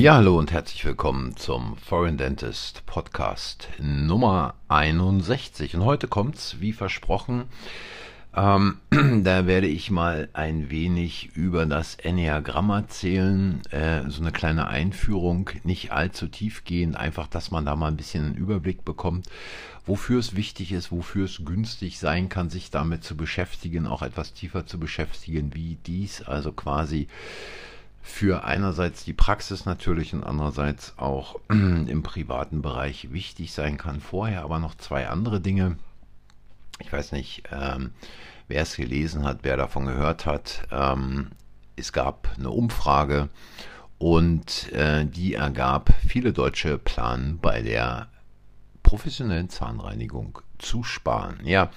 Ja, hallo und herzlich willkommen zum Foreign Dentist Podcast Nummer 61. Und heute kommt's, wie versprochen, ähm, da werde ich mal ein wenig über das Enneagramm erzählen, äh, so eine kleine Einführung, nicht allzu tiefgehend, einfach, dass man da mal ein bisschen einen Überblick bekommt, wofür es wichtig ist, wofür es günstig sein kann, sich damit zu beschäftigen, auch etwas tiefer zu beschäftigen, wie dies also quasi für einerseits die Praxis natürlich und andererseits auch im privaten Bereich wichtig sein kann. Vorher aber noch zwei andere Dinge ich weiß nicht, ähm, wer es gelesen hat, wer davon gehört hat. Ähm, es gab eine Umfrage und äh, die ergab, viele Deutsche planen bei der professionellen Zahnreinigung zu sparen. Ja,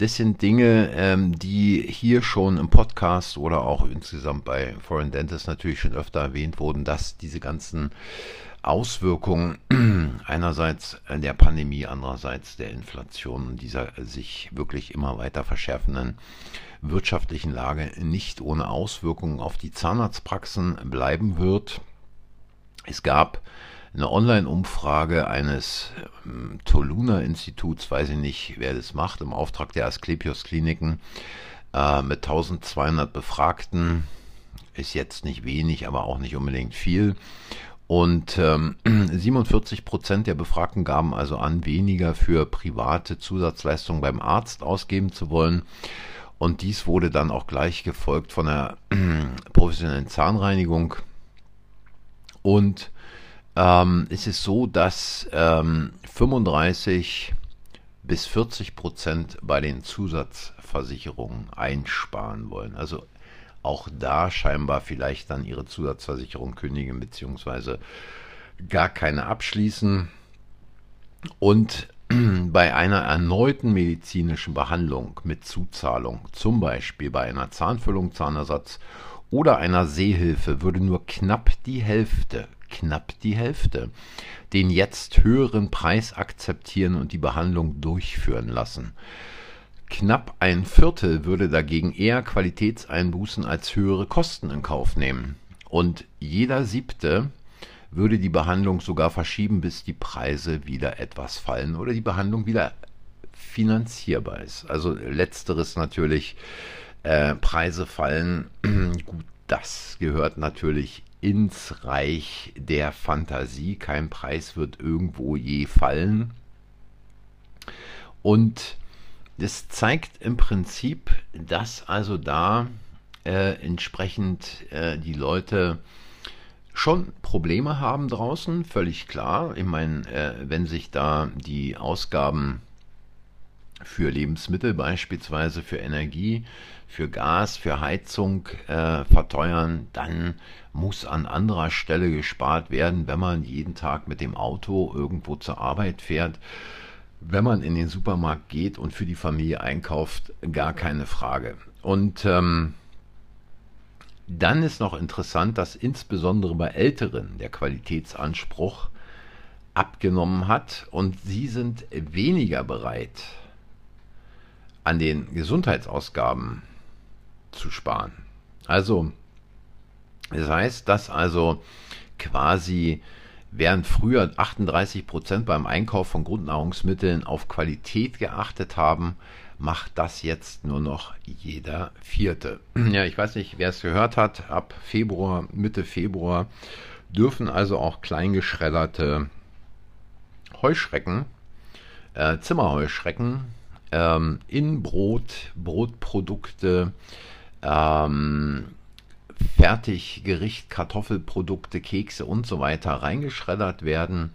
das sind Dinge, ähm, die hier schon im Podcast oder auch insgesamt bei Foreign Dentist natürlich schon öfter erwähnt wurden, dass diese ganzen Auswirkungen einerseits der Pandemie, andererseits der Inflation und dieser sich wirklich immer weiter verschärfenden wirtschaftlichen Lage nicht ohne Auswirkungen auf die Zahnarztpraxen bleiben wird. Es gab eine Online-Umfrage eines ähm, Toluna-Instituts, weiß ich nicht, wer das macht, im Auftrag der Asklepios-Kliniken äh, mit 1200 Befragten. Ist jetzt nicht wenig, aber auch nicht unbedingt viel. Und ähm, 47 Prozent der Befragten gaben also an, weniger für private Zusatzleistungen beim Arzt ausgeben zu wollen. Und dies wurde dann auch gleich gefolgt von der professionellen Zahnreinigung. Und ähm, es ist so, dass ähm, 35 bis 40 Prozent bei den Zusatzversicherungen einsparen wollen. Also auch da scheinbar vielleicht dann ihre Zusatzversicherung kündigen beziehungsweise gar keine abschließen. Und bei einer erneuten medizinischen Behandlung mit Zuzahlung, zum Beispiel bei einer Zahnfüllung, Zahnersatz oder einer Sehhilfe, würde nur knapp die Hälfte, knapp die Hälfte, den jetzt höheren Preis akzeptieren und die Behandlung durchführen lassen. Knapp ein Viertel würde dagegen eher Qualitätseinbußen als höhere Kosten in Kauf nehmen. Und jeder siebte würde die Behandlung sogar verschieben, bis die Preise wieder etwas fallen oder die Behandlung wieder finanzierbar ist. Also letzteres natürlich, äh, Preise fallen. Gut, das gehört natürlich ins Reich der Fantasie. Kein Preis wird irgendwo je fallen. Und das zeigt im Prinzip, dass also da äh, entsprechend äh, die Leute schon Probleme haben draußen, völlig klar. Ich meine, äh, wenn sich da die Ausgaben für Lebensmittel beispielsweise, für Energie, für Gas, für Heizung äh, verteuern, dann muss an anderer Stelle gespart werden, wenn man jeden Tag mit dem Auto irgendwo zur Arbeit fährt wenn man in den Supermarkt geht und für die Familie einkauft, gar keine Frage. Und ähm, dann ist noch interessant, dass insbesondere bei Älteren der Qualitätsanspruch abgenommen hat und sie sind weniger bereit, an den Gesundheitsausgaben zu sparen. Also, das heißt, dass also quasi Während früher 38 Prozent beim Einkauf von Grundnahrungsmitteln auf Qualität geachtet haben, macht das jetzt nur noch jeder Vierte. Ja, ich weiß nicht, wer es gehört hat. Ab Februar, Mitte Februar dürfen also auch kleingeschredderte Heuschrecken, äh, Zimmerheuschrecken ähm, in Brot, Brotprodukte, ähm, Fertiggericht, Kartoffelprodukte, Kekse und so weiter reingeschreddert werden.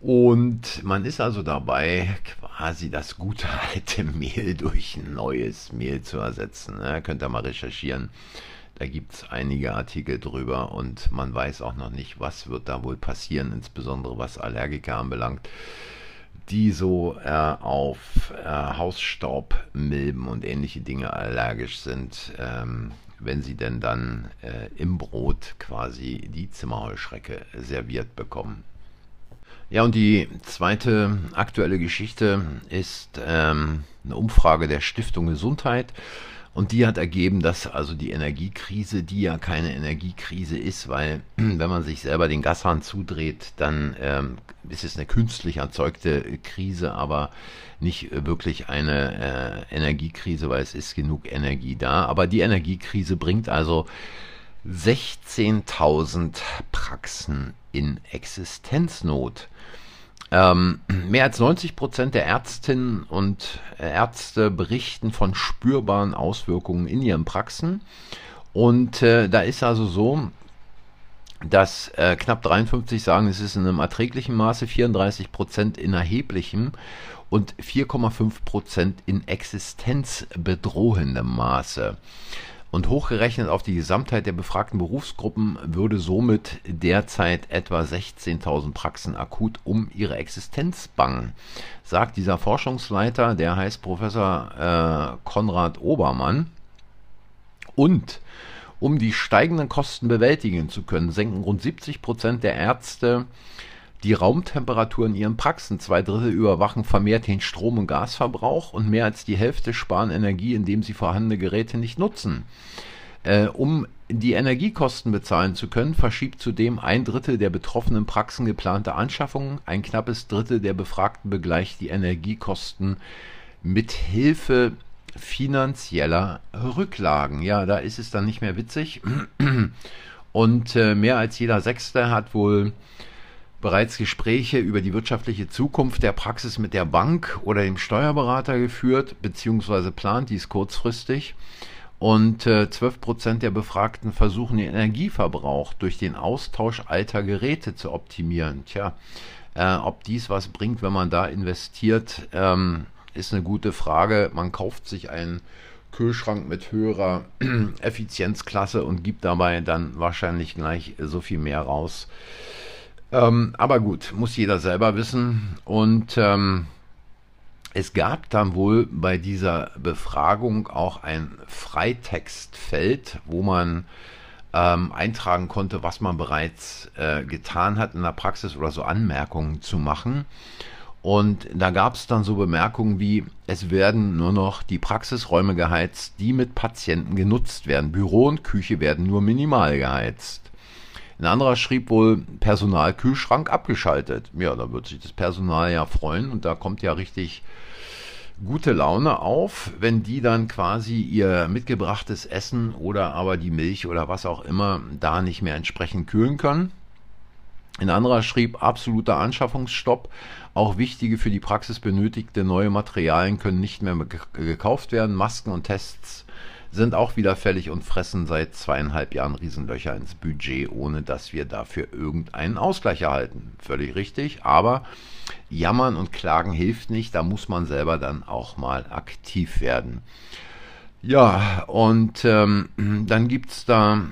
Und man ist also dabei, quasi das gute alte Mehl durch neues Mehl zu ersetzen. Ne? Könnt ihr mal recherchieren. Da gibt es einige Artikel drüber und man weiß auch noch nicht, was wird da wohl passieren, insbesondere was Allergiker anbelangt, die so äh, auf äh, Hausstaub, Milben und ähnliche Dinge allergisch sind. Ähm, wenn sie denn dann äh, im Brot quasi die Zimmerheuschrecke serviert bekommen. Ja, und die zweite aktuelle Geschichte ist ähm, eine Umfrage der Stiftung Gesundheit. Und die hat ergeben, dass also die Energiekrise, die ja keine Energiekrise ist, weil wenn man sich selber den Gashahn zudreht, dann ähm, ist es eine künstlich erzeugte Krise, aber nicht wirklich eine äh, Energiekrise, weil es ist genug Energie da. Aber die Energiekrise bringt also 16.000 Praxen in Existenznot. Ähm, mehr als 90 Prozent der Ärztinnen und Ärzte berichten von spürbaren Auswirkungen in ihren Praxen. Und äh, da ist also so, dass äh, knapp 53 sagen, es ist in einem erträglichen Maße, 34 Prozent in erheblichem und 4,5 Prozent in existenzbedrohendem Maße. Und hochgerechnet auf die Gesamtheit der befragten Berufsgruppen würde somit derzeit etwa 16.000 Praxen akut um ihre Existenz bangen, sagt dieser Forschungsleiter, der heißt Professor äh, Konrad Obermann. Und um die steigenden Kosten bewältigen zu können, senken rund 70 Prozent der Ärzte die Raumtemperatur in ihren Praxen. Zwei Drittel überwachen vermehrt den Strom- und Gasverbrauch und mehr als die Hälfte sparen Energie, indem sie vorhandene Geräte nicht nutzen. Äh, um die Energiekosten bezahlen zu können, verschiebt zudem ein Drittel der betroffenen Praxen geplante Anschaffungen. Ein knappes Drittel der Befragten begleicht die Energiekosten mit Hilfe finanzieller Rücklagen. Ja, da ist es dann nicht mehr witzig. Und äh, mehr als jeder Sechste hat wohl bereits Gespräche über die wirtschaftliche Zukunft der Praxis mit der Bank oder dem Steuerberater geführt, beziehungsweise plant dies kurzfristig. Und äh, 12 Prozent der Befragten versuchen den Energieverbrauch durch den Austausch alter Geräte zu optimieren. Tja, äh, ob dies was bringt, wenn man da investiert, ähm, ist eine gute Frage. Man kauft sich einen Kühlschrank mit höherer Effizienzklasse und gibt dabei dann wahrscheinlich gleich so viel mehr raus. Ähm, aber gut, muss jeder selber wissen. Und ähm, es gab dann wohl bei dieser Befragung auch ein Freitextfeld, wo man ähm, eintragen konnte, was man bereits äh, getan hat in der Praxis oder so Anmerkungen zu machen. Und da gab es dann so Bemerkungen wie, es werden nur noch die Praxisräume geheizt, die mit Patienten genutzt werden. Büro und Küche werden nur minimal geheizt. Ein anderer schrieb wohl Personalkühlschrank abgeschaltet. Ja, da wird sich das Personal ja freuen und da kommt ja richtig gute Laune auf, wenn die dann quasi ihr mitgebrachtes Essen oder aber die Milch oder was auch immer da nicht mehr entsprechend kühlen können. Ein anderer schrieb absoluter Anschaffungsstopp. Auch wichtige für die Praxis benötigte neue Materialien können nicht mehr gekauft werden. Masken und Tests sind auch wieder fällig und fressen seit zweieinhalb Jahren Riesenlöcher ins Budget, ohne dass wir dafür irgendeinen Ausgleich erhalten. Völlig richtig, aber jammern und klagen hilft nicht, da muss man selber dann auch mal aktiv werden. Ja, und ähm, dann gibt es da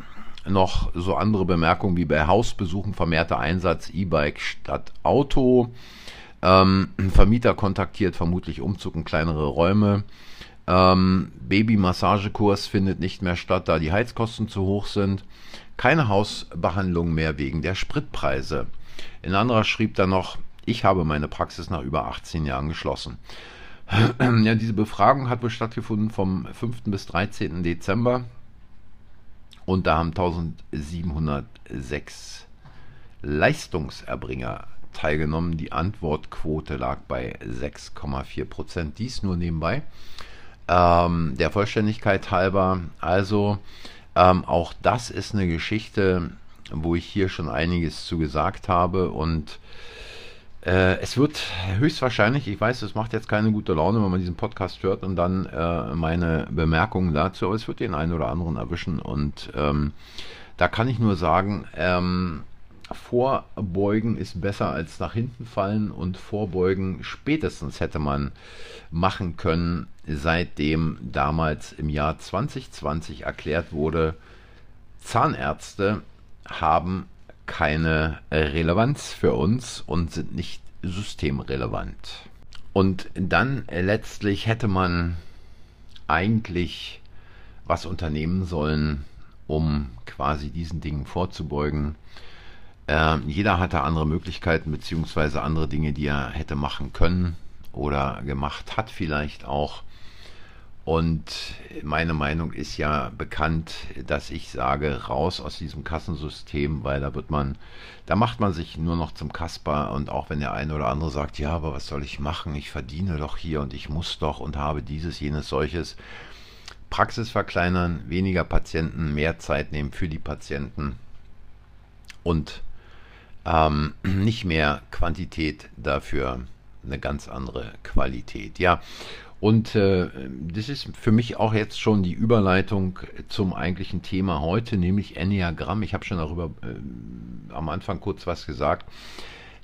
noch so andere Bemerkungen wie bei Hausbesuchen vermehrter Einsatz E-Bike statt Auto. Ähm, Vermieter kontaktiert vermutlich Umzug in kleinere Räume. Ähm, Babymassagekurs findet nicht mehr statt, da die Heizkosten zu hoch sind. Keine Hausbehandlung mehr wegen der Spritpreise. Ein anderer schrieb dann noch, ich habe meine Praxis nach über 18 Jahren geschlossen. ja, diese Befragung hat wohl stattgefunden vom 5. bis 13. Dezember und da haben 1706 Leistungserbringer teilgenommen. Die Antwortquote lag bei 6,4 Prozent. Dies nur nebenbei. Ähm, der Vollständigkeit halber. Also ähm, auch das ist eine Geschichte, wo ich hier schon einiges zu gesagt habe und äh, es wird höchstwahrscheinlich, ich weiß, es macht jetzt keine gute Laune, wenn man diesen Podcast hört und dann äh, meine Bemerkungen dazu, aber es wird den einen oder anderen erwischen und ähm, da kann ich nur sagen, ähm, Vorbeugen ist besser als nach hinten fallen und Vorbeugen spätestens hätte man machen können, seitdem damals im Jahr 2020 erklärt wurde, Zahnärzte haben keine Relevanz für uns und sind nicht systemrelevant. Und dann letztlich hätte man eigentlich was unternehmen sollen, um quasi diesen Dingen vorzubeugen. Äh, jeder hatte andere Möglichkeiten beziehungsweise andere Dinge, die er hätte machen können oder gemacht hat vielleicht auch. Und meine Meinung ist ja bekannt, dass ich sage, raus aus diesem Kassensystem, weil da wird man, da macht man sich nur noch zum Kasper und auch wenn der eine oder andere sagt, ja, aber was soll ich machen? Ich verdiene doch hier und ich muss doch und habe dieses, jenes, solches. Praxis verkleinern, weniger Patienten, mehr Zeit nehmen für die Patienten und ähm, nicht mehr Quantität, dafür eine ganz andere Qualität. Ja, und äh, das ist für mich auch jetzt schon die Überleitung zum eigentlichen Thema heute, nämlich Enneagramm. Ich habe schon darüber äh, am Anfang kurz was gesagt.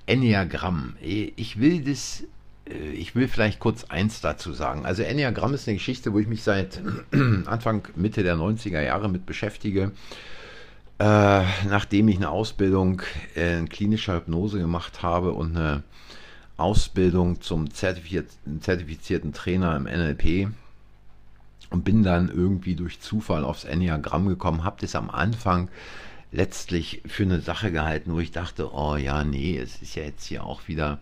Enneagramm. Ich will das, äh, ich will vielleicht kurz eins dazu sagen. Also Enneagramm ist eine Geschichte, wo ich mich seit Anfang, Mitte der 90er Jahre mit beschäftige. Äh, nachdem ich eine Ausbildung in klinischer Hypnose gemacht habe und eine Ausbildung zum zertifizierten Trainer im NLP und bin dann irgendwie durch Zufall aufs Enneagramm gekommen, habe das am Anfang letztlich für eine Sache gehalten, wo ich dachte, oh ja, nee, es ist ja jetzt hier auch wieder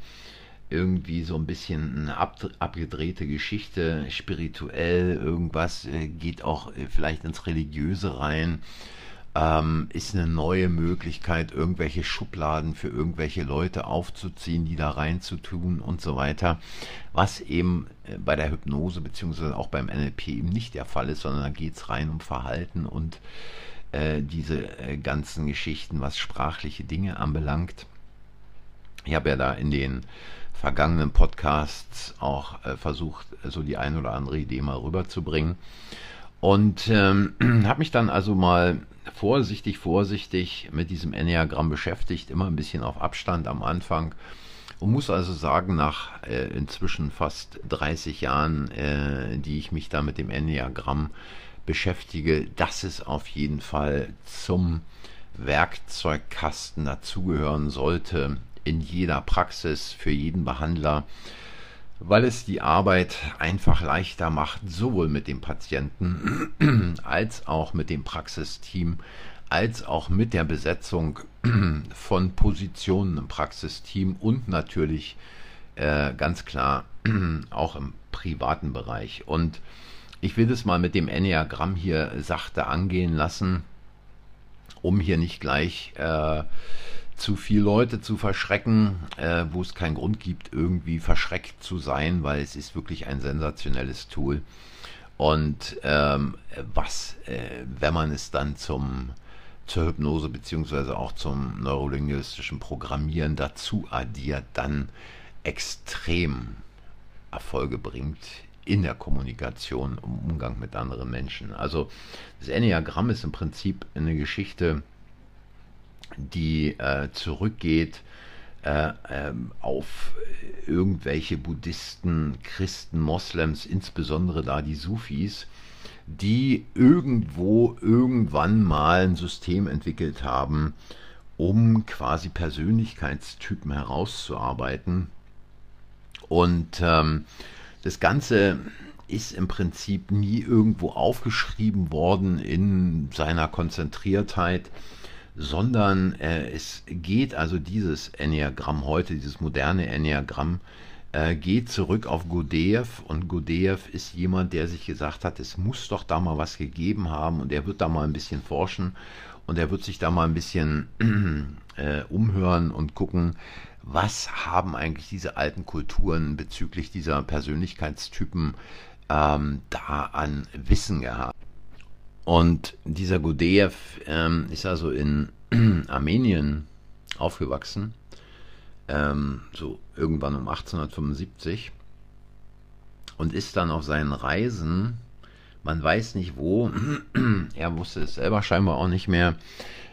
irgendwie so ein bisschen eine ab, abgedrehte Geschichte, spirituell, irgendwas äh, geht auch äh, vielleicht ins Religiöse rein ähm, ist eine neue Möglichkeit, irgendwelche Schubladen für irgendwelche Leute aufzuziehen, die da reinzutun und so weiter. Was eben äh, bei der Hypnose beziehungsweise auch beim NLP eben nicht der Fall ist, sondern da geht es rein um Verhalten und äh, diese äh, ganzen Geschichten, was sprachliche Dinge anbelangt. Ich habe ja da in den vergangenen Podcasts auch äh, versucht, so die ein oder andere Idee mal rüberzubringen. Und ähm, habe mich dann also mal vorsichtig, vorsichtig mit diesem Enneagramm beschäftigt, immer ein bisschen auf Abstand am Anfang. Und muss also sagen, nach äh, inzwischen fast 30 Jahren, äh, die ich mich da mit dem Enneagramm beschäftige, dass es auf jeden Fall zum Werkzeugkasten dazugehören sollte in jeder Praxis für jeden Behandler weil es die Arbeit einfach leichter macht, sowohl mit dem Patienten als auch mit dem Praxisteam, als auch mit der Besetzung von Positionen im Praxisteam und natürlich äh, ganz klar auch im privaten Bereich. Und ich will das mal mit dem Enneagramm hier sachte angehen lassen, um hier nicht gleich äh, zu viele Leute zu verschrecken, äh, wo es keinen Grund gibt, irgendwie verschreckt zu sein, weil es ist wirklich ein sensationelles Tool. Und ähm, was, äh, wenn man es dann zum zur Hypnose beziehungsweise auch zum neurolinguistischen Programmieren dazu addiert, dann extrem Erfolge bringt in der Kommunikation, im Umgang mit anderen Menschen. Also das Enneagramm ist im Prinzip eine Geschichte, die äh, zurückgeht äh, ähm, auf irgendwelche Buddhisten, Christen, Moslems, insbesondere da die Sufis, die irgendwo irgendwann mal ein System entwickelt haben, um quasi Persönlichkeitstypen herauszuarbeiten. Und ähm, das Ganze ist im Prinzip nie irgendwo aufgeschrieben worden in seiner Konzentriertheit sondern äh, es geht also dieses Enneagramm heute, dieses moderne Enneagramm, äh, geht zurück auf Godeev und Godeev ist jemand, der sich gesagt hat, es muss doch da mal was gegeben haben und er wird da mal ein bisschen forschen und er wird sich da mal ein bisschen äh, umhören und gucken, was haben eigentlich diese alten Kulturen bezüglich dieser Persönlichkeitstypen ähm, da an Wissen gehabt. Und dieser Gudeev ähm, ist also in Armenien aufgewachsen, ähm, so irgendwann um 1875, und ist dann auf seinen Reisen, man weiß nicht wo, er wusste es selber scheinbar auch nicht mehr,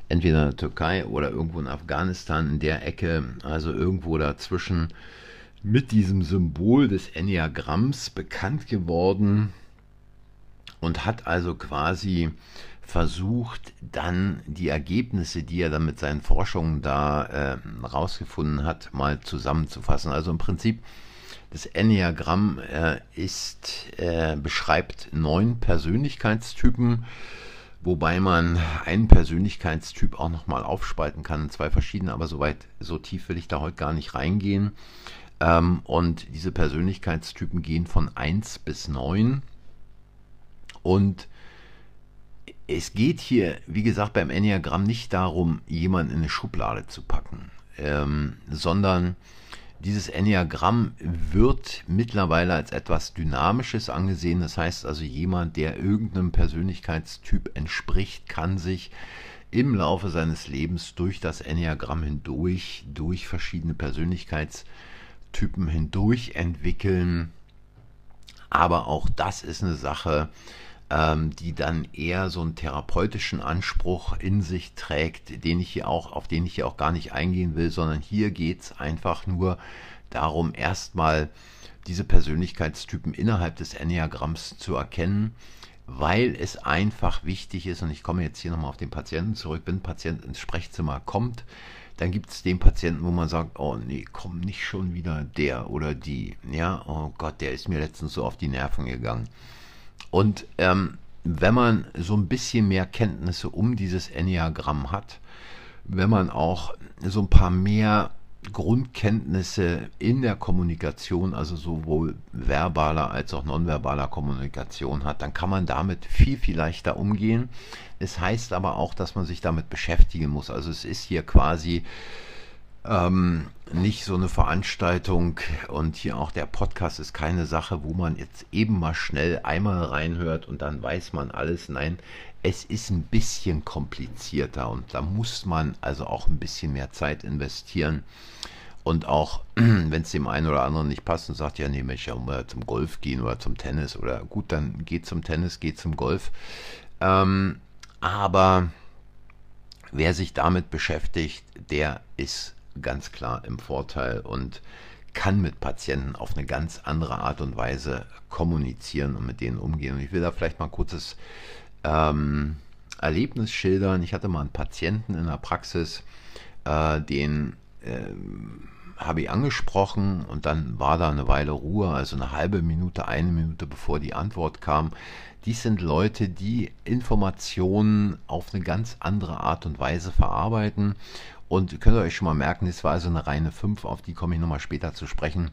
entweder in der Türkei oder irgendwo in Afghanistan, in der Ecke, also irgendwo dazwischen, mit diesem Symbol des Enneagramms bekannt geworden und hat also quasi versucht, dann die Ergebnisse, die er dann mit seinen Forschungen da äh, rausgefunden hat, mal zusammenzufassen. Also im Prinzip das Enneagramm äh, ist, äh, beschreibt neun Persönlichkeitstypen, wobei man einen Persönlichkeitstyp auch nochmal aufspalten kann in zwei verschiedene, aber soweit, so tief will ich da heute gar nicht reingehen. Ähm, und diese Persönlichkeitstypen gehen von 1 bis 9 Und es geht hier, wie gesagt, beim Enneagramm nicht darum, jemanden in eine Schublade zu packen, ähm, sondern dieses Enneagramm wird mittlerweile als etwas Dynamisches angesehen. Das heißt also, jemand, der irgendeinem Persönlichkeitstyp entspricht, kann sich im Laufe seines Lebens durch das Enneagramm hindurch, durch verschiedene Persönlichkeitstypen hindurch entwickeln. Aber auch das ist eine Sache, ähm, die dann eher so einen therapeutischen Anspruch in sich trägt, den ich hier auch, auf den ich hier auch gar nicht eingehen will, sondern hier geht es einfach nur darum, erstmal diese Persönlichkeitstypen innerhalb des Enneagramms zu erkennen, weil es einfach wichtig ist, und ich komme jetzt hier nochmal auf den Patienten zurück, wenn ein Patient ins Sprechzimmer kommt, dann gibt es den Patienten, wo man sagt, oh nee, komm nicht schon wieder der oder die. Ja, oh Gott, der ist mir letztens so auf die Nerven gegangen. Und ähm, wenn man so ein bisschen mehr Kenntnisse um dieses Enneagramm hat, wenn man auch so ein paar mehr Grundkenntnisse in der Kommunikation, also sowohl verbaler als auch nonverbaler Kommunikation hat, dann kann man damit viel, viel leichter umgehen. Es heißt aber auch, dass man sich damit beschäftigen muss. Also es ist hier quasi ähm, nicht so eine Veranstaltung und hier auch der Podcast ist keine Sache, wo man jetzt eben mal schnell einmal reinhört und dann weiß man alles. Nein, es ist ein bisschen komplizierter und da muss man also auch ein bisschen mehr Zeit investieren. Und auch, wenn es dem einen oder anderen nicht passt und sagt, ja, nee, möchte ja mal zum Golf gehen oder zum Tennis oder gut, dann geht zum Tennis, geht zum Golf. Ähm, aber wer sich damit beschäftigt, der ist ganz klar im Vorteil und kann mit Patienten auf eine ganz andere Art und Weise kommunizieren und mit denen umgehen. Und ich will da vielleicht mal kurzes ähm, Erlebnis schildern. Ich hatte mal einen Patienten in der Praxis, äh, den ähm, habe ich angesprochen und dann war da eine Weile Ruhe, also eine halbe Minute, eine Minute bevor die Antwort kam. Dies sind Leute, die Informationen auf eine ganz andere Art und Weise verarbeiten und könnt ihr euch schon mal merken, das war also eine reine 5, auf die komme ich nochmal später zu sprechen.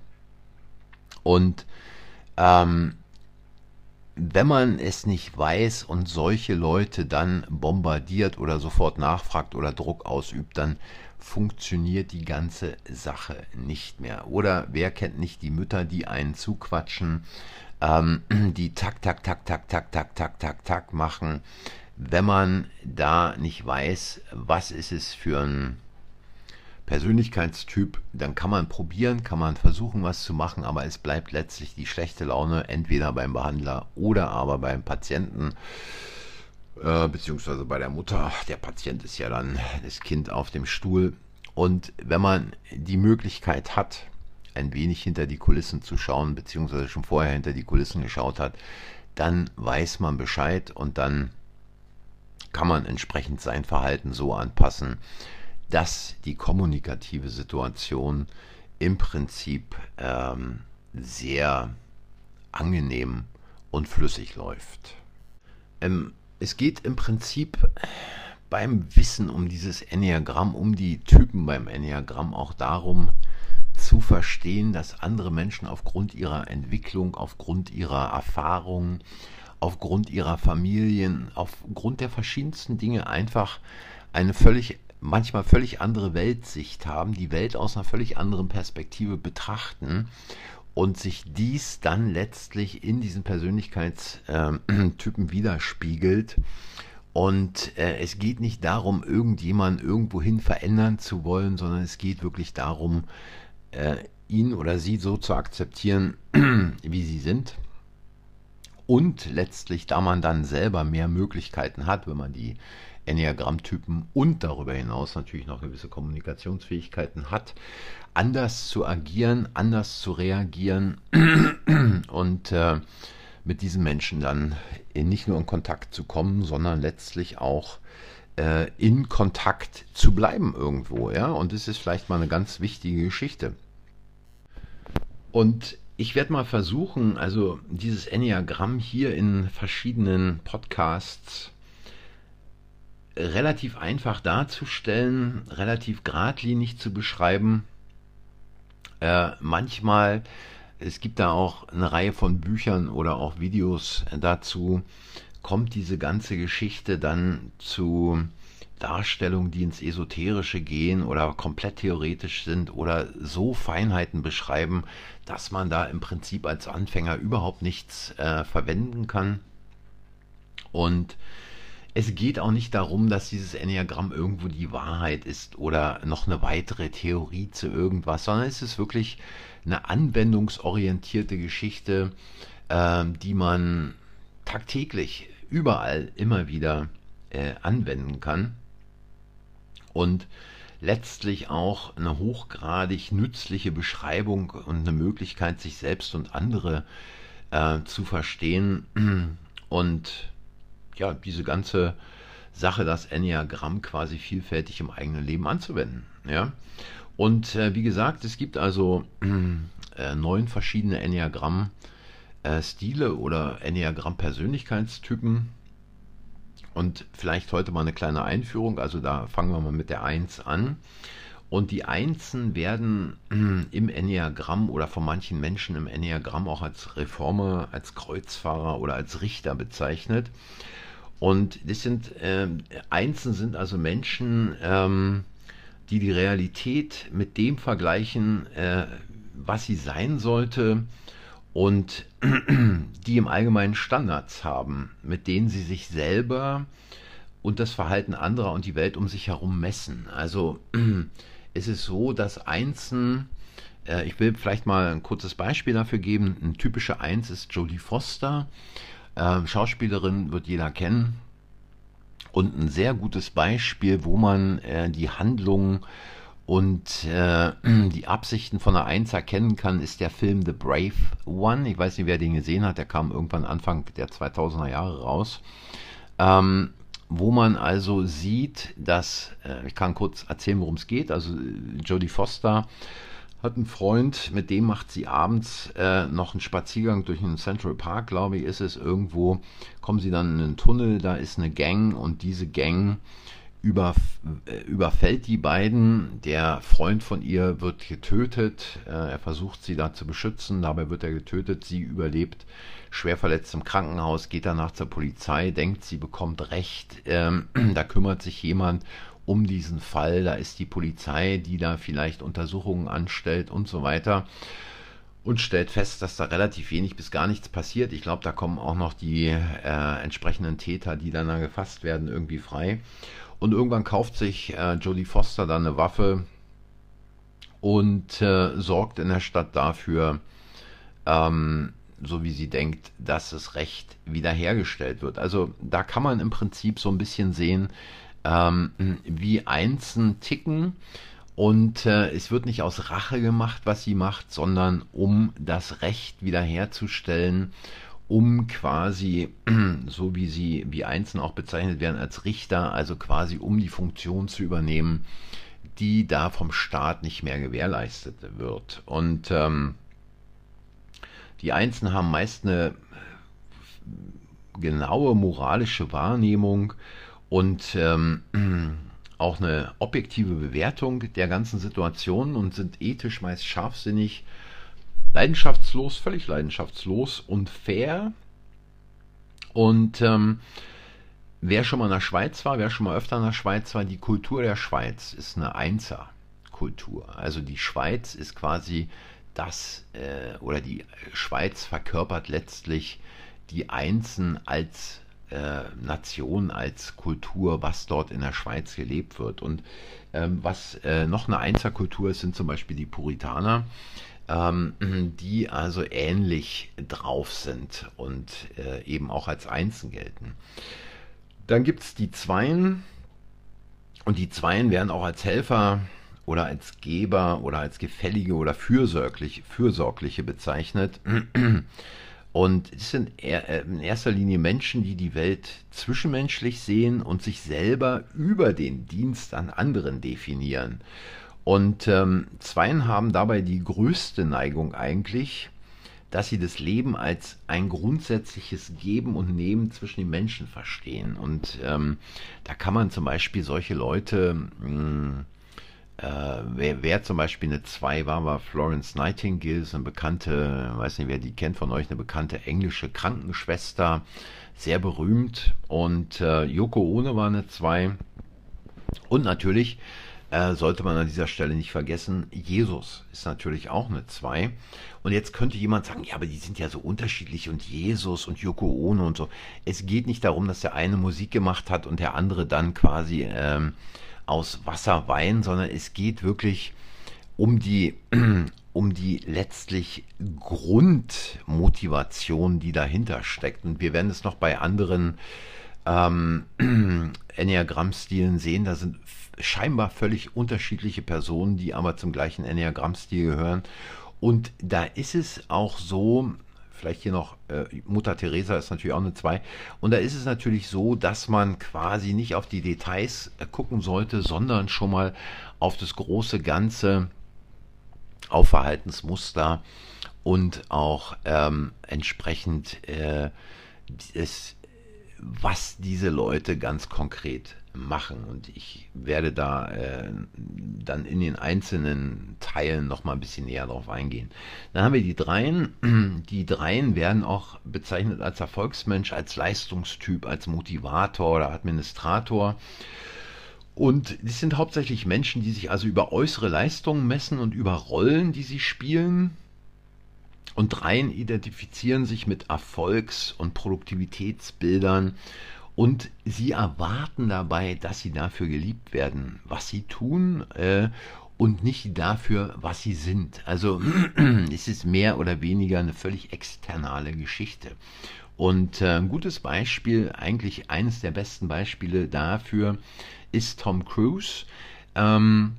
Und ähm, wenn man es nicht weiß und solche Leute dann bombardiert oder sofort nachfragt oder Druck ausübt, dann funktioniert die ganze Sache nicht mehr. Oder wer kennt nicht die Mütter, die einen zuquatschen, ähm, die tak, tak, tak, tak, tak, tak, tak, tak, tak machen. Wenn man da nicht weiß, was ist es für ein Persönlichkeitstyp, dann kann man probieren, kann man versuchen, was zu machen, aber es bleibt letztlich die schlechte Laune entweder beim Behandler oder aber beim Patienten äh, beziehungsweise bei der Mutter. Der Patient ist ja dann das Kind auf dem Stuhl. Und wenn man die Möglichkeit hat, ein wenig hinter die Kulissen zu schauen, beziehungsweise schon vorher hinter die Kulissen geschaut hat, dann weiß man Bescheid und dann kann man entsprechend sein Verhalten so anpassen, dass die kommunikative Situation im Prinzip ähm, sehr angenehm und flüssig läuft. Ähm, es geht im Prinzip beim Wissen um dieses Enneagramm, um die Typen beim Enneagramm auch darum zu verstehen, dass andere Menschen aufgrund ihrer Entwicklung, aufgrund ihrer Erfahrungen, aufgrund ihrer Familien, aufgrund der verschiedensten Dinge einfach eine völlig manchmal völlig andere Weltsicht haben, die Welt aus einer völlig anderen Perspektive betrachten und sich dies dann letztlich in diesen Persönlichkeitstypen widerspiegelt. Und äh, es geht nicht darum, irgendjemanden irgendwohin verändern zu wollen, sondern es geht wirklich darum, äh, ihn oder sie so zu akzeptieren, wie sie sind. Und letztlich, da man dann selber mehr Möglichkeiten hat, wenn man die Enneagrammtypen und darüber hinaus natürlich noch gewisse Kommunikationsfähigkeiten hat, anders zu agieren, anders zu reagieren und äh, mit diesen Menschen dann nicht nur in Kontakt zu kommen, sondern letztlich auch äh, in Kontakt zu bleiben irgendwo, ja. Und das ist vielleicht mal eine ganz wichtige Geschichte. Und ich werde mal versuchen, also dieses Enneagramm hier in verschiedenen Podcasts relativ einfach darzustellen, relativ geradlinig zu beschreiben. Äh, manchmal es gibt da auch eine Reihe von Büchern oder auch Videos dazu, kommt diese ganze Geschichte dann zu Darstellungen, die ins Esoterische gehen oder komplett theoretisch sind oder so Feinheiten beschreiben, dass man da im Prinzip als Anfänger überhaupt nichts äh, verwenden kann. Und es geht auch nicht darum, dass dieses Enneagramm irgendwo die Wahrheit ist oder noch eine weitere Theorie zu irgendwas, sondern es ist wirklich eine anwendungsorientierte Geschichte, äh, die man tagtäglich überall immer wieder äh, anwenden kann und letztlich auch eine hochgradig nützliche Beschreibung und eine Möglichkeit, sich selbst und andere äh, zu verstehen. Und ja, diese ganze Sache, das Enneagramm quasi vielfältig im eigenen Leben anzuwenden. Ja? Und äh, wie gesagt, es gibt also äh, neun verschiedene Enneagramm-Stile äh, oder Enneagramm-Persönlichkeitstypen. Und vielleicht heute mal eine kleine Einführung. Also da fangen wir mal mit der 1 an. Und die Einsen werden im Enneagramm oder von manchen Menschen im Enneagramm auch als Reformer, als Kreuzfahrer oder als Richter bezeichnet. Und das sind äh, Einsen sind also Menschen, ähm, die die Realität mit dem vergleichen, äh, was sie sein sollte und die im Allgemeinen Standards haben, mit denen sie sich selber und das Verhalten anderer und die Welt um sich herum messen. Also es ist so, dass Einsen, äh, ich will vielleicht mal ein kurzes Beispiel dafür geben, ein typischer Eins ist Jodie Foster, äh, Schauspielerin wird jeder kennen, und ein sehr gutes Beispiel, wo man äh, die Handlungen und äh, die Absichten von der Eins erkennen kann, ist der Film The Brave One. Ich weiß nicht, wer den gesehen hat. Der kam irgendwann Anfang der 2000er Jahre raus. Ähm, wo man also sieht, dass, äh, ich kann kurz erzählen, worum es geht. Also Jodie Foster hat einen Freund, mit dem macht sie abends äh, noch einen Spaziergang durch den Central Park, glaube ich, ist es irgendwo. Kommen sie dann in einen Tunnel, da ist eine Gang und diese Gang über, äh, überfällt die beiden. Der Freund von ihr wird getötet. Äh, er versucht sie da zu beschützen. Dabei wird er getötet. Sie überlebt schwer verletzt im Krankenhaus, geht danach zur Polizei, denkt, sie bekommt Recht. Ähm, da kümmert sich jemand um diesen Fall. Da ist die Polizei, die da vielleicht Untersuchungen anstellt und so weiter. Und stellt fest, dass da relativ wenig bis gar nichts passiert. Ich glaube, da kommen auch noch die äh, entsprechenden Täter, die dann da gefasst werden, irgendwie frei. Und irgendwann kauft sich äh, Jodie Foster dann eine Waffe und äh, sorgt in der Stadt dafür, ähm, so wie sie denkt, dass das Recht wiederhergestellt wird. Also da kann man im Prinzip so ein bisschen sehen, ähm, wie Einsen ticken. Und äh, es wird nicht aus Rache gemacht, was sie macht, sondern um das Recht wiederherzustellen um quasi, so wie sie, wie Einzelne auch bezeichnet werden, als Richter, also quasi um die Funktion zu übernehmen, die da vom Staat nicht mehr gewährleistet wird. Und ähm, die Einzelnen haben meist eine genaue moralische Wahrnehmung und ähm, auch eine objektive Bewertung der ganzen Situation und sind ethisch meist scharfsinnig leidenschaftslos, völlig leidenschaftslos und fair. Und ähm, wer schon mal in der Schweiz war, wer schon mal öfter in der Schweiz war, die Kultur der Schweiz ist eine Einser-Kultur. Also die Schweiz ist quasi das, äh, oder die Schweiz verkörpert letztlich die Einsen als äh, Nation, als Kultur, was dort in der Schweiz gelebt wird. Und ähm, was äh, noch eine Einserkultur ist, sind zum Beispiel die Puritaner ähm, die also ähnlich drauf sind und äh, eben auch als Einsen gelten. Dann gibt es die Zweien und die Zweien werden auch als Helfer oder als Geber oder als Gefällige oder fürsorglich, Fürsorgliche bezeichnet. Und es sind äh, in erster Linie Menschen, die die Welt zwischenmenschlich sehen und sich selber über den Dienst an anderen definieren. Und ähm, Zweien haben dabei die größte Neigung eigentlich, dass sie das Leben als ein grundsätzliches Geben und Nehmen zwischen den Menschen verstehen. Und ähm, da kann man zum Beispiel solche Leute mh, hm, äh, wer, wer, zum Beispiel eine 2 war, war Florence Nightingale, ist eine bekannte, weiß nicht, wer die kennt von euch, eine bekannte englische Krankenschwester, sehr berühmt. Und äh, Yoko Ono war eine 2. Und natürlich äh, sollte man an dieser Stelle nicht vergessen, Jesus ist natürlich auch eine 2. Und jetzt könnte jemand sagen, ja, aber die sind ja so unterschiedlich und Jesus und Yoko Ono und so. Es geht nicht darum, dass der eine Musik gemacht hat und der andere dann quasi ähm, aus Wasser Wein, sondern es geht wirklich um die, um die letztlich Grundmotivation, die dahinter steckt. Und wir werden es noch bei anderen ähm, Enneagramm-Stilen sehen. Da sind scheinbar völlig unterschiedliche Personen, die aber zum gleichen Enneagramm-Stil gehören. Und da ist es auch so, vielleicht hier noch, äh, Mutter Teresa ist natürlich auch eine 2. Und da ist es natürlich so, dass man quasi nicht auf die Details äh, gucken sollte, sondern schon mal auf das große Ganze, auf Verhaltensmuster und auch ähm, entsprechend äh, das, was diese Leute ganz konkret machen. Und ich werde da äh, dann in den einzelnen Teilen noch mal ein bisschen näher drauf eingehen. Dann haben wir die Dreien. Die Dreien werden auch bezeichnet als Erfolgsmensch, als Leistungstyp, als Motivator oder Administrator. Und das sind hauptsächlich Menschen, die sich also über äußere Leistungen messen und über Rollen, die sie spielen. Und Dreien identifizieren sich mit Erfolgs- und Produktivitätsbildern und sie erwarten dabei, dass sie dafür geliebt werden, was sie tun äh, und nicht dafür, was sie sind. Also es ist mehr oder weniger eine völlig externe Geschichte. Und äh, ein gutes Beispiel, eigentlich eines der besten Beispiele dafür, ist Tom Cruise. Ähm,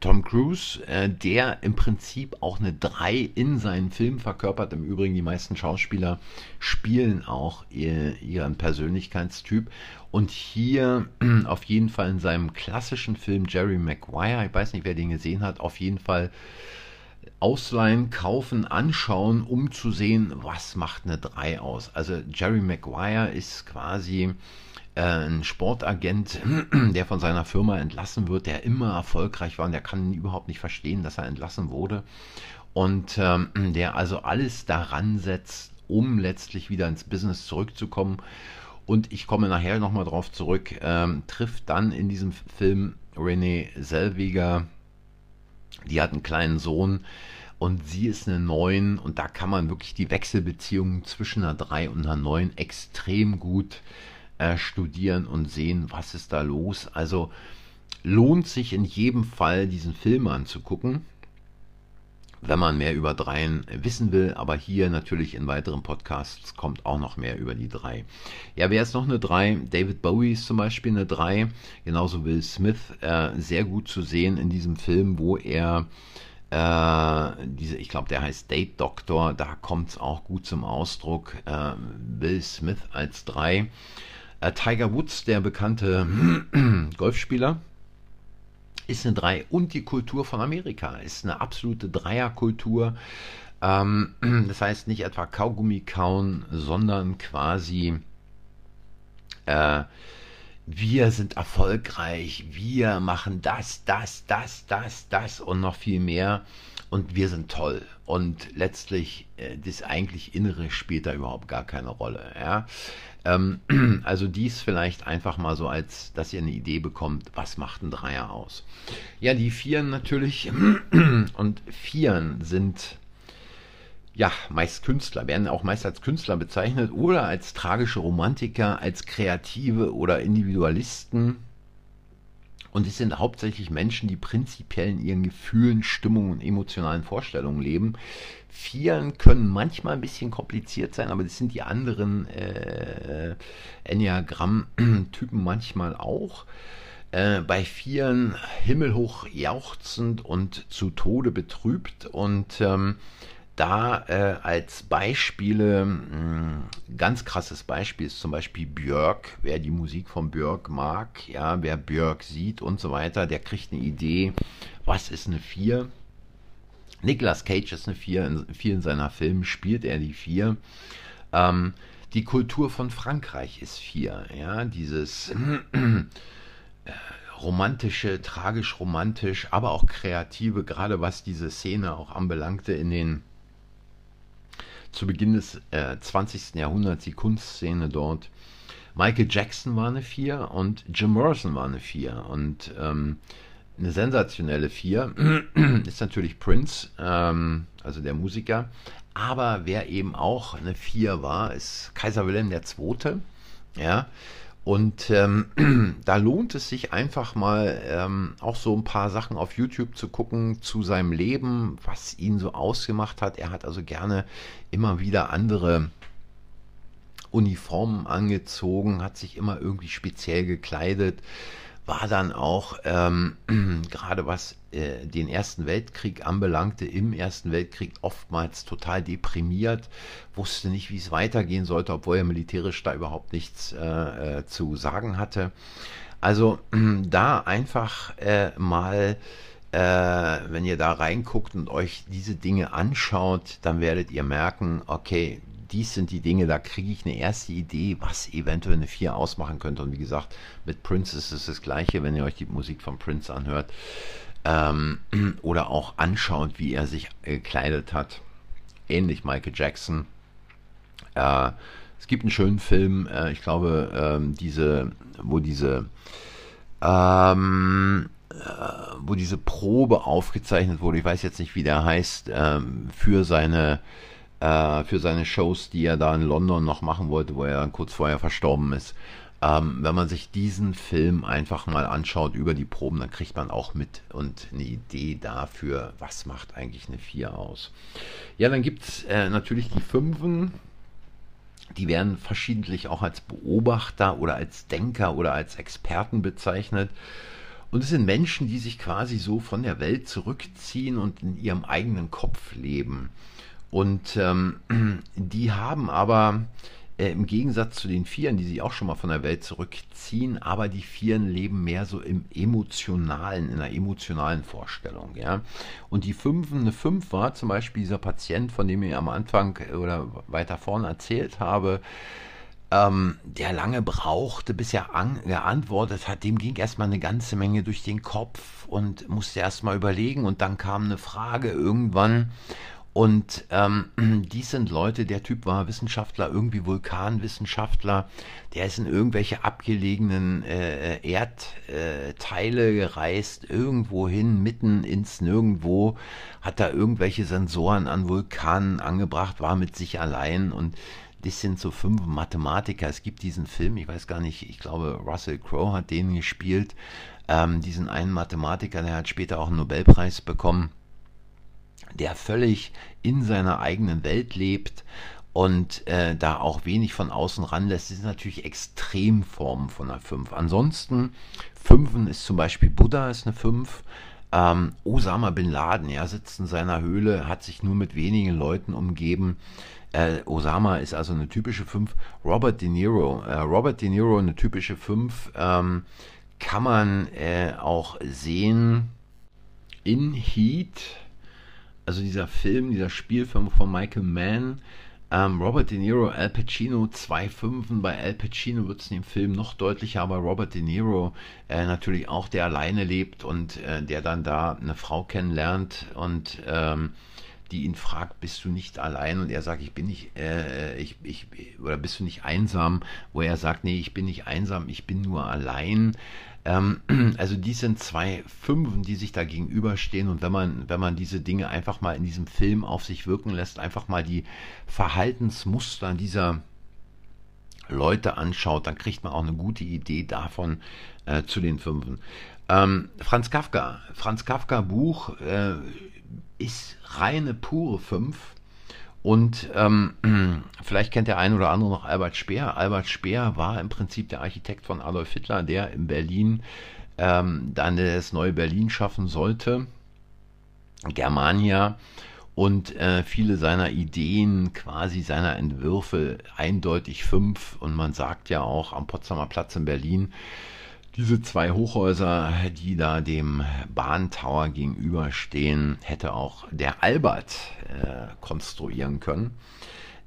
Tom Cruise, äh, der im Prinzip auch eine 3 in seinen Filmen verkörpert. Im Übrigen, die meisten Schauspieler spielen auch ihr, ihren Persönlichkeitstyp. Und hier auf jeden Fall in seinem klassischen Film Jerry Maguire, ich weiß nicht, wer den gesehen hat, auf jeden Fall ausleihen, kaufen, anschauen, um zu sehen, was macht eine 3 aus. Also Jerry Maguire ist quasi ein Sportagent, der von seiner Firma entlassen wird, der immer erfolgreich war und der kann überhaupt nicht verstehen, dass er entlassen wurde. Und ähm, der also alles daran setzt, um letztlich wieder ins Business zurückzukommen. Und ich komme nachher nochmal drauf zurück, ähm, trifft dann in diesem Film Renee Selviger, die hat einen kleinen Sohn und sie ist eine 9 und da kann man wirklich die Wechselbeziehungen zwischen einer 3 und einer 9 extrem gut äh, äh, studieren und sehen, was ist da los. Also lohnt sich in jedem Fall, diesen Film anzugucken, wenn man mehr über Dreien wissen will. Aber hier natürlich in weiteren Podcasts kommt auch noch mehr über die drei. Ja, wer ist noch eine 3? David Bowie ist zum Beispiel eine 3. Genauso Will Smith. Äh, sehr gut zu sehen in diesem Film, wo er äh, diese, ich glaube, der heißt Date Doctor, da kommt es auch gut zum Ausdruck. Äh, Will Smith als 3. Äh, Tiger Woods, der bekannte Golfspieler, ist eine 3 und die Kultur von Amerika ist eine absolute Dreierkultur. Ähm, das heißt nicht etwa Kaugummi kauen, sondern quasi äh, wir sind erfolgreich, wir machen das, das, das, das, das und noch viel mehr und wir sind toll. Und letztlich, äh, das eigentlich Innere spielt da überhaupt gar keine Rolle. Ja? Ähm, also dies vielleicht einfach mal so als, dass ihr eine Idee bekommt, was macht ein Dreier aus. Ja, die Vieren natürlich und Vieren sind ja, meist Künstler, werden auch meist als Künstler bezeichnet oder als tragische Romantiker, als Kreative oder Individualisten. Und es sind hauptsächlich Menschen, die prinzipiell in ihren Gefühlen, Stimmungen und emotionalen Vorstellungen leben. Vieren können manchmal ein bisschen kompliziert sein, aber das sind die anderen äh, Enneagramm-Typen manchmal auch. Äh, bei Vieren himmelhoch jauchzend und zu Tode betrübt und ähm, da äh, als Beispiele, mh, hm, ganz krasses Beispiel ist zum Beispiel Björk. Wer die Musik von Björk mag, ja, wer Björk sieht und so weiter, der kriegt eine Idee, was ist eine 4. Nicolas Cage ist eine 4, in vielen seiner Filmen spielt er die 4. Ähm, die Kultur von Frankreich ist 4, ja, dieses äh, romantische, tragisch-romantisch, aber auch kreative, gerade was diese Szene auch anbelangte in den zu Beginn des äh, 20. Jahrhunderts, die Kunstszene dort. Michael Jackson war eine 4 und Jim Morrison war eine 4. Und ähm, eine sensationelle 4 ist natürlich Prince, ähm, also der Musiker. Aber wer eben auch eine 4 war, ist Kaiser Wilhelm II. Ja, und ähm, da lohnt es sich einfach mal ähm, auch so ein paar Sachen auf YouTube zu gucken zu seinem Leben, was ihn so ausgemacht hat. Er hat also gerne immer wieder andere Uniformen angezogen, hat sich immer irgendwie speziell gekleidet war dann auch ähm, gerade was äh, den Ersten Weltkrieg anbelangte, im Ersten Weltkrieg oftmals total deprimiert, wusste nicht, wie es weitergehen sollte, obwohl er militärisch da überhaupt nichts äh, äh, zu sagen hatte. Also da einfach äh, mal, äh, wenn ihr da reinguckt und euch diese Dinge anschaut, dann werdet ihr merken, okay, dies sind die Dinge, da kriege ich eine erste Idee, was eventuell eine 4 ausmachen könnte. Und wie gesagt, mit Prince ist es das gleiche, wenn ihr euch die Musik von Prince anhört ähm, oder auch anschaut, wie er sich gekleidet hat. Ähnlich Michael Jackson. Äh, es gibt einen schönen Film, äh, ich glaube, ähm, diese, wo diese ähm, äh, wo diese Probe aufgezeichnet wurde, ich weiß jetzt nicht, wie der heißt, ähm, für seine äh, für seine Shows, die er da in London noch machen wollte, wo er dann kurz vorher verstorben ist. Ähm, wenn man sich diesen Film einfach mal anschaut über die Proben, dann kriegt man auch mit und eine Idee dafür, was macht eigentlich eine 4 aus. Ja, dann gibt es äh, natürlich die Fünfen. Die werden verschiedentlich auch als Beobachter oder als Denker oder als Experten bezeichnet. Und es sind Menschen, die sich quasi so von der Welt zurückziehen und in ihrem eigenen Kopf leben. Und ähm, die haben aber äh, im Gegensatz zu den Vieren, die sich auch schon mal von der Welt zurückziehen, aber die Vieren leben mehr so im emotionalen, in einer emotionalen Vorstellung. Ja? Und die Fünfen, eine Fünf war zum Beispiel dieser Patient, von dem ich am Anfang oder weiter vorne erzählt habe, ähm, der lange brauchte, bis er geantwortet hat, dem ging erstmal eine ganze Menge durch den Kopf und musste erstmal überlegen und dann kam eine Frage irgendwann und ähm, dies sind Leute, der Typ war Wissenschaftler, irgendwie Vulkanwissenschaftler, der ist in irgendwelche abgelegenen äh, Erdteile gereist, irgendwo hin, mitten ins Nirgendwo, hat da irgendwelche Sensoren an Vulkanen angebracht, war mit sich allein. Und das sind so fünf Mathematiker. Es gibt diesen Film, ich weiß gar nicht, ich glaube, Russell Crowe hat den gespielt, ähm, diesen einen Mathematiker, der hat später auch einen Nobelpreis bekommen der völlig in seiner eigenen Welt lebt und äh, da auch wenig von außen ranlässt, das sind natürlich Extremformen von einer 5. Ansonsten, 5 ist zum Beispiel Buddha, ist eine 5. Ähm, Osama Bin Laden, ja, sitzt in seiner Höhle, hat sich nur mit wenigen Leuten umgeben. Äh, Osama ist also eine typische 5. Robert De Niro, äh, Robert De Niro eine typische 5. Ähm, kann man äh, auch sehen in Heat also dieser Film, dieser Spielfilm von Michael Mann, ähm, Robert De Niro, Al Pacino, zwei Fünfen. Bei Al Pacino wird es in dem Film noch deutlicher, aber Robert De Niro äh, natürlich auch, der alleine lebt und äh, der dann da eine Frau kennenlernt und ähm, die ihn fragt, bist du nicht allein? Und er sagt, ich bin nicht, äh, ich, ich, oder bist du nicht einsam? Wo er sagt, nee, ich bin nicht einsam, ich bin nur allein. Ähm, also dies sind zwei Fünfen, die sich da gegenüberstehen und wenn man, wenn man diese Dinge einfach mal in diesem Film auf sich wirken lässt, einfach mal die Verhaltensmuster dieser Leute anschaut, dann kriegt man auch eine gute Idee davon äh, zu den Fünfen. Ähm, Franz Kafka, Franz Kafka Buch äh, ist reine pure Fünf. Und ähm, vielleicht kennt der ein oder andere noch Albert Speer. Albert Speer war im Prinzip der Architekt von Adolf Hitler, der in Berlin ähm, dann das neue Berlin schaffen sollte. Germania und äh, viele seiner Ideen, quasi seiner Entwürfe, eindeutig fünf. Und man sagt ja auch am Potsdamer Platz in Berlin, diese zwei Hochhäuser, die da dem Bahntower gegenüberstehen, hätte auch der Albert äh, konstruieren können.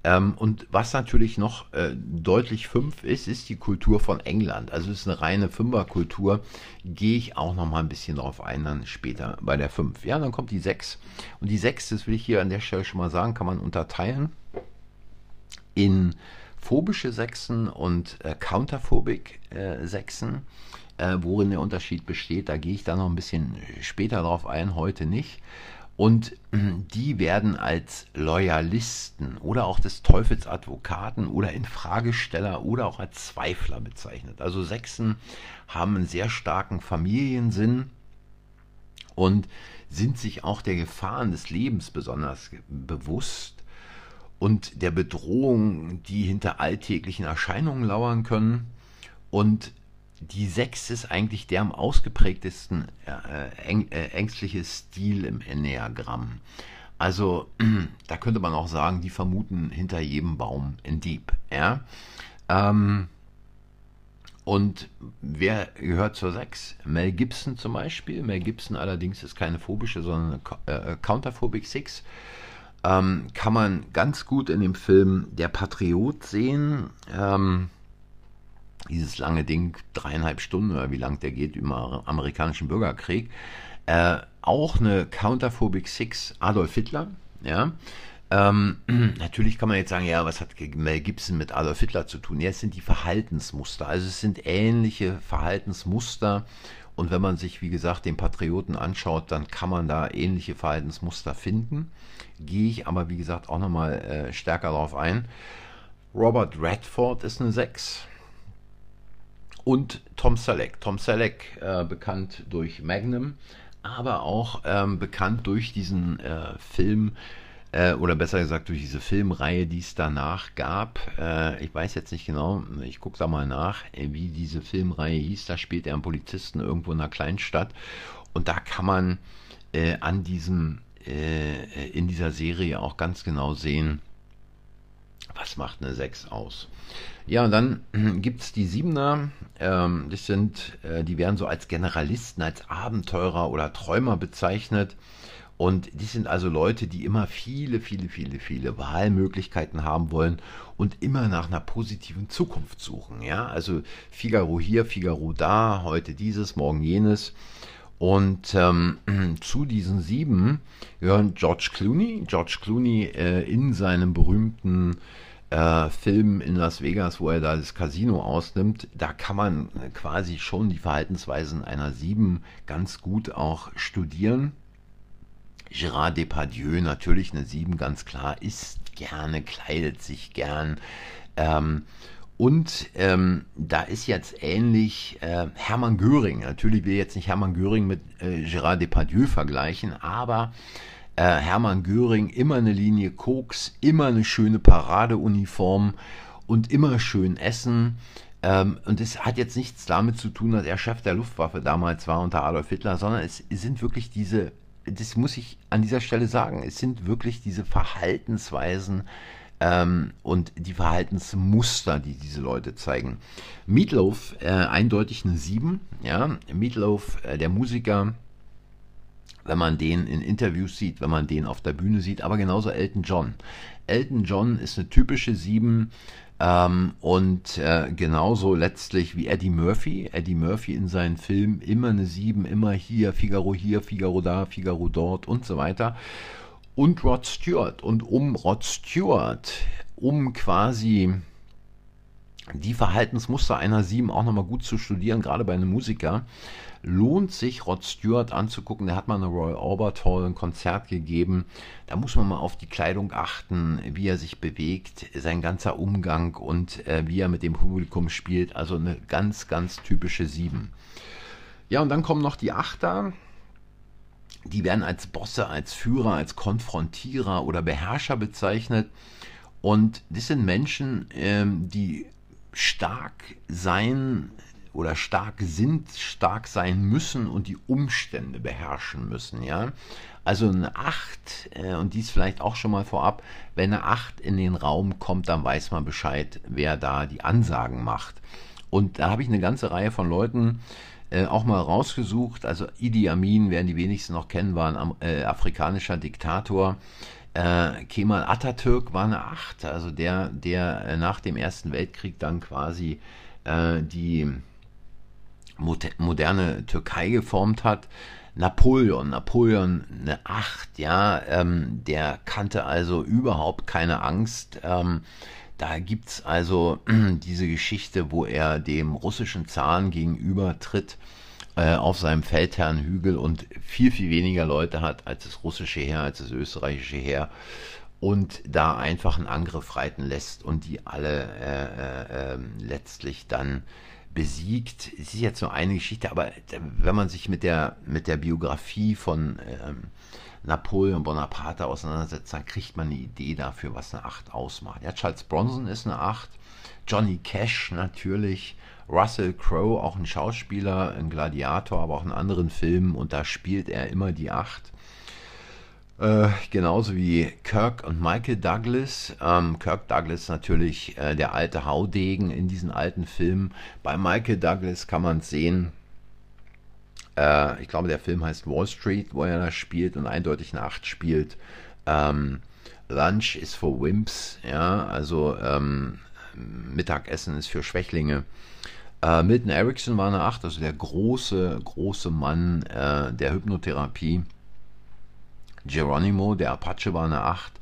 Ähm, und was natürlich noch äh, deutlich fünf ist, ist die Kultur von England. Also es ist eine reine Fünferkultur. Gehe ich auch noch mal ein bisschen darauf ein, dann später bei der fünf. Ja, dann kommt die sechs. Und die sechs, das will ich hier an der Stelle schon mal sagen, kann man unterteilen in phobische Sechsen und äh, counterphobic äh, Sechsen. Äh, worin der Unterschied besteht, da gehe ich dann noch ein bisschen später drauf ein, heute nicht. Und die werden als Loyalisten oder auch des Teufels Advokaten oder Infragesteller oder auch als Zweifler bezeichnet. Also Sechsen haben einen sehr starken Familiensinn und sind sich auch der Gefahren des Lebens besonders bewusst und der Bedrohung, die hinter alltäglichen Erscheinungen lauern können. Und die Sechs ist eigentlich der am ausgeprägtesten äh, äng, äh, ängstliche Stil im Enneagramm. Also da könnte man auch sagen, die vermuten hinter jedem Baum ein Dieb. Ja? Ähm, und wer gehört zur Sechs? Mel Gibson zum Beispiel. Mel Gibson allerdings ist keine phobische, sondern eine äh, Counterphobic Six. Ähm, kann man ganz gut in dem Film Der Patriot sehen. Ähm, dieses lange Ding, dreieinhalb Stunden oder wie lang der geht, über amerikanischen Bürgerkrieg. Äh, auch eine Counterphobic Six Adolf Hitler, ja. Ähm, natürlich kann man jetzt sagen, ja, was hat Mel Gibson mit Adolf Hitler zu tun? Ja, es sind die Verhaltensmuster. Also es sind ähnliche Verhaltensmuster. Und wenn man sich, wie gesagt, den Patrioten anschaut, dann kann man da ähnliche Verhaltensmuster finden. Gehe ich aber, wie gesagt, auch nochmal äh, stärker darauf ein. Robert Redford ist eine 6 und Tom Selleck. Tom Selleck, äh, bekannt durch Magnum, aber auch ähm, bekannt durch diesen äh, Film, äh, oder besser gesagt durch diese Filmreihe, die es danach gab. Äh, ich weiß jetzt nicht genau, ich gucke da mal nach, äh, wie diese Filmreihe hieß. Da spielt er einen Polizisten irgendwo in einer Kleinstadt. Und da kann man äh, an diesem, in dieser Serie auch ganz genau sehen, was macht eine 6 aus? Ja, und dann gibt es die Siebener. Ähm, das sind, äh, die werden so als Generalisten, als Abenteurer oder Träumer bezeichnet. Und die sind also Leute, die immer viele, viele, viele, viele Wahlmöglichkeiten haben wollen und immer nach einer positiven Zukunft suchen. Ja, also Figaro hier, Figaro da, heute dieses, morgen jenes. Und ähm, zu diesen sieben gehören George Clooney. George Clooney äh, in seinem berühmten äh, Film in Las Vegas, wo er da das Casino ausnimmt, da kann man quasi schon die Verhaltensweisen einer Sieben ganz gut auch studieren. Gérard Depardieu, natürlich eine Sieben, ganz klar, isst gerne, kleidet sich gern. Ähm, und ähm, da ist jetzt ähnlich äh, Hermann Göring. Natürlich will ich jetzt nicht Hermann Göring mit äh, Gérard Depardieu vergleichen, aber äh, Hermann Göring immer eine Linie Koks, immer eine schöne Paradeuniform und immer schön essen. Ähm, und es hat jetzt nichts damit zu tun, dass er Chef der Luftwaffe damals war unter Adolf Hitler, sondern es sind wirklich diese, das muss ich an dieser Stelle sagen, es sind wirklich diese Verhaltensweisen ähm, und die Verhaltensmuster, die diese Leute zeigen. Meatloaf, äh, eindeutig eine 7, ja, Meatloaf, äh, der Musiker, wenn man den in Interviews sieht, wenn man den auf der Bühne sieht, aber genauso Elton John. Elton John ist eine typische Sieben ähm, und äh, genauso letztlich wie Eddie Murphy. Eddie Murphy in seinen Filmen immer eine Sieben, immer hier, Figaro hier, Figaro da, Figaro dort und so weiter. Und Rod Stewart. Und um Rod Stewart, um quasi die Verhaltensmuster einer Sieben auch nochmal gut zu studieren, gerade bei einem Musiker, lohnt sich, Rod Stewart anzugucken. Der hat mal eine Royal Albert Hall ein Konzert gegeben. Da muss man mal auf die Kleidung achten, wie er sich bewegt, sein ganzer Umgang und äh, wie er mit dem Publikum spielt. Also eine ganz, ganz typische Sieben. Ja, und dann kommen noch die Achter. Die werden als Bosse, als Führer, als Konfrontierer oder Beherrscher bezeichnet. Und das sind Menschen, ähm, die stark sein oder stark sind, stark sein müssen und die Umstände beherrschen müssen, ja. Also eine 8, äh, und dies vielleicht auch schon mal vorab, wenn eine 8 in den Raum kommt, dann weiß man Bescheid, wer da die Ansagen macht. Und da habe ich eine ganze Reihe von Leuten äh, auch mal rausgesucht. Also Idi Amin, werden die wenigsten noch kennen, war ein äh, afrikanischer Diktator, Äh, Kemal Atatürk war eine 8, also der, der äh, nach dem Ersten Weltkrieg dann quasi äh, die moderne Türkei geformt hat. Napoleon, Napoleon eine 8, ja, ähm, der kannte also überhaupt keine Angst. Ähm, da gibt es also diese Geschichte, wo er dem russischen Zahn gegenüber tritt äh, auf seinem Feldherrnhügel und viel, viel weniger Leute hat als das russische Heer, als das österreichische Heer und da einfach einen Angriff reiten lässt und die alle äh, äh, ähm, letztlich dann besiegt. Es ist jetzt nur eine Geschichte, aber wenn man sich mit der, mit der Biografie von ähm, Napoleon Bonaparte auseinandersetzt, dann kriegt man eine Idee dafür, was eine 8 ausmacht. Ja, Charles Bronson ist eine 8, Johnny Cash natürlich, Russell Crowe, auch ein Schauspieler, ein Gladiator, aber auch in anderen Filmen und da spielt er immer die 8. Äh, genauso wie Kirk und Michael Douglas. Ähm, Kirk Douglas natürlich äh, der alte Haudegen in diesen alten Filmen. Bei Michael Douglas kann man sehen. Äh, ich glaube, der Film heißt Wall Street, wo er da spielt und eindeutig eine 8 spielt. Ähm, Lunch ist für Wimps, ja, also ähm, Mittagessen ist für Schwächlinge. Äh, Milton Erickson war eine 8, also der große, große Mann äh, der Hypnotherapie. Geronimo, der Apache, war eine 8.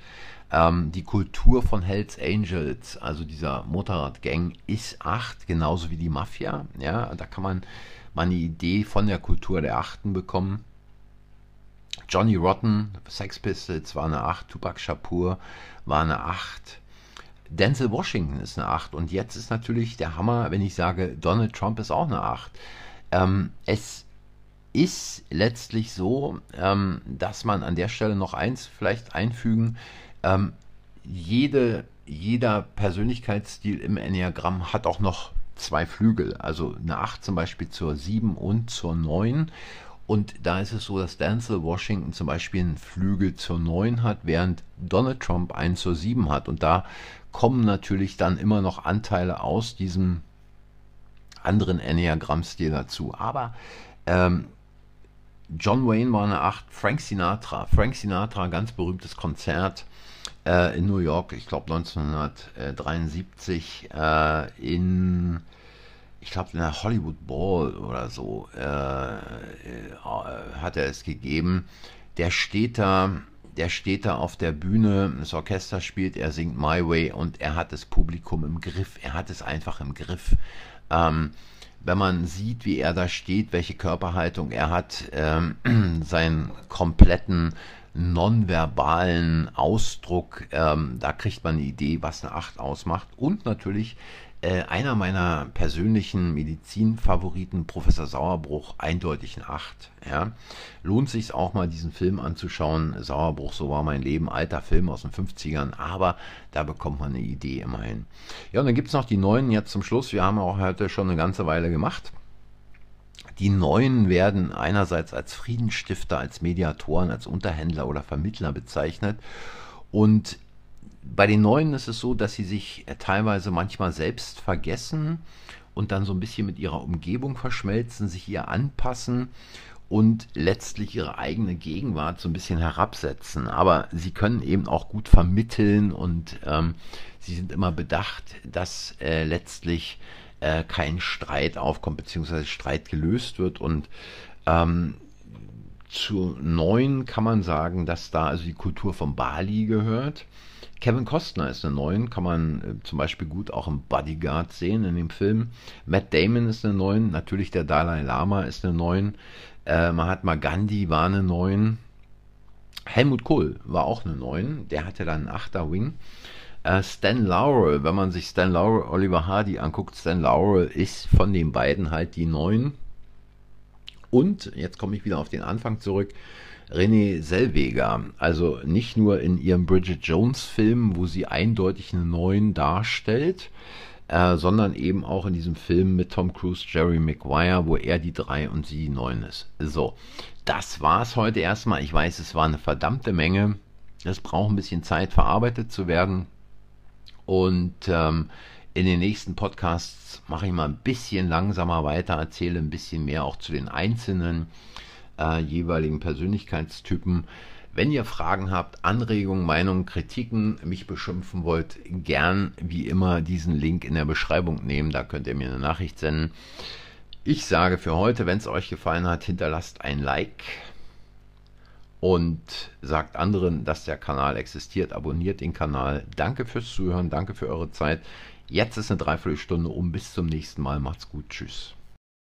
Ähm, die Kultur von Hells Angels, also dieser Motorradgang, ist 8, genauso wie die Mafia. Ja, da kann man mal eine Idee von der Kultur der Achten bekommen. Johnny Rotten, Sex Pistols war eine 8, Tupac Shakur war eine 8. Denzel Washington ist eine 8 und jetzt ist natürlich der Hammer, wenn ich sage, Donald Trump ist auch eine 8. Ähm, es ist letztlich so, ähm, dass man an der Stelle noch eins vielleicht einfügen, ähm, jede, jeder Persönlichkeitsstil im Enneagramm hat auch noch zwei Flügel, also eine 8 zum Beispiel zur 7 und zur 9. Und da ist es so, dass Denzel Washington zum Beispiel einen Flügel zur 9 hat, während Donald Trump einen zur 7 hat. Und da kommen natürlich dann immer noch Anteile aus diesem anderen Enneagramm-Stil dazu. Aber ähm, John Wayne war eine 8, Frank Sinatra. Frank Sinatra, ganz berühmtes Konzert äh, in New York, ich glaube 1973 äh, in, ich glaube in der Hollywood Ball oder so äh, äh, hat er es gegeben. Der steht da, der steht da auf der Bühne, das Orchester spielt, er singt My Way und er hat das Publikum im Griff. Er hat es einfach im Griff. Ähm, wenn man sieht, wie er da steht, welche Körperhaltung er hat, ähm, seinen kompletten nonverbalen Ausdruck, ähm, da kriegt man eine Idee, was eine 8 ausmacht. Und natürlich äh, einer meiner persönlichen Medizinfavoriten, Professor Sauerbruch, eindeutig ein 8. Ja. Lohnt sich auch mal, diesen Film anzuschauen. Sauerbruch, so war mein Leben, alter Film aus den 50ern, aber da bekommt man eine Idee immerhin. Ja, und dann gibt es noch die neuen jetzt zum Schluss. Wir haben auch heute schon eine ganze Weile gemacht. Die Neuen werden einerseits als Friedensstifter, als Mediatoren, als Unterhändler oder Vermittler bezeichnet. Und bei den Neuen ist es so, dass sie sich äh, teilweise manchmal selbst vergessen und dann so ein bisschen mit ihrer Umgebung verschmelzen, sich ihr anpassen und letztlich ihre eigene Gegenwart so ein bisschen herabsetzen. Aber sie können eben auch gut vermitteln und ähm, sie sind immer bedacht, dass äh, letztlich äh, kein Streit aufkommt, beziehungsweise Streit gelöst wird. Und ähm, zu neun kann man sagen, dass da also die Kultur von Bali gehört. Kevin Costner ist eine Neun, kann man äh, zum Beispiel gut auch im Bodyguard sehen in dem Film. Matt Damon ist eine Neun, natürlich der Dalai Lama ist eine Neun. Äh, Mahatma Gandhi war eine Neun. Helmut Kohl war auch eine Neun, der hatte dann einen Achter Wing. Äh, Stan Laurel, wenn man sich Stan Laurel, Oliver Hardy anguckt, Stan Laurel ist von den beiden halt die Neun. Und, jetzt komme ich wieder auf den Anfang zurück, Renée Selweger. Also nicht nur in ihrem Bridget Jones Film, wo sie eindeutig einen neuen darstellt, äh, sondern eben auch in diesem Film mit Tom Cruise, Jerry Maguire, wo er die 3 und sie die 9 ist. So, das war's heute erstmal. Ich weiß, es war eine verdammte Menge. Es braucht ein bisschen Zeit, verarbeitet zu werden. Und ähm, in den nächsten Podcasts mache ich mal ein bisschen langsamer weiter, erzähle ein bisschen mehr auch zu den einzelnen äh, jeweiligen Persönlichkeitstypen. Wenn ihr Fragen habt, Anregungen, Meinungen, Kritiken, mich beschimpfen wollt, gern wie immer diesen Link in der Beschreibung nehmen. Da könnt ihr mir eine Nachricht senden. Ich sage für heute, wenn es euch gefallen hat, hinterlasst ein Like und sagt anderen, dass der Kanal existiert. Abonniert den Kanal. Danke fürs Zuhören, danke für eure Zeit. Jetzt ist eine Dreiviertelstunde um. Bis zum nächsten Mal. Macht's gut. Tschüss.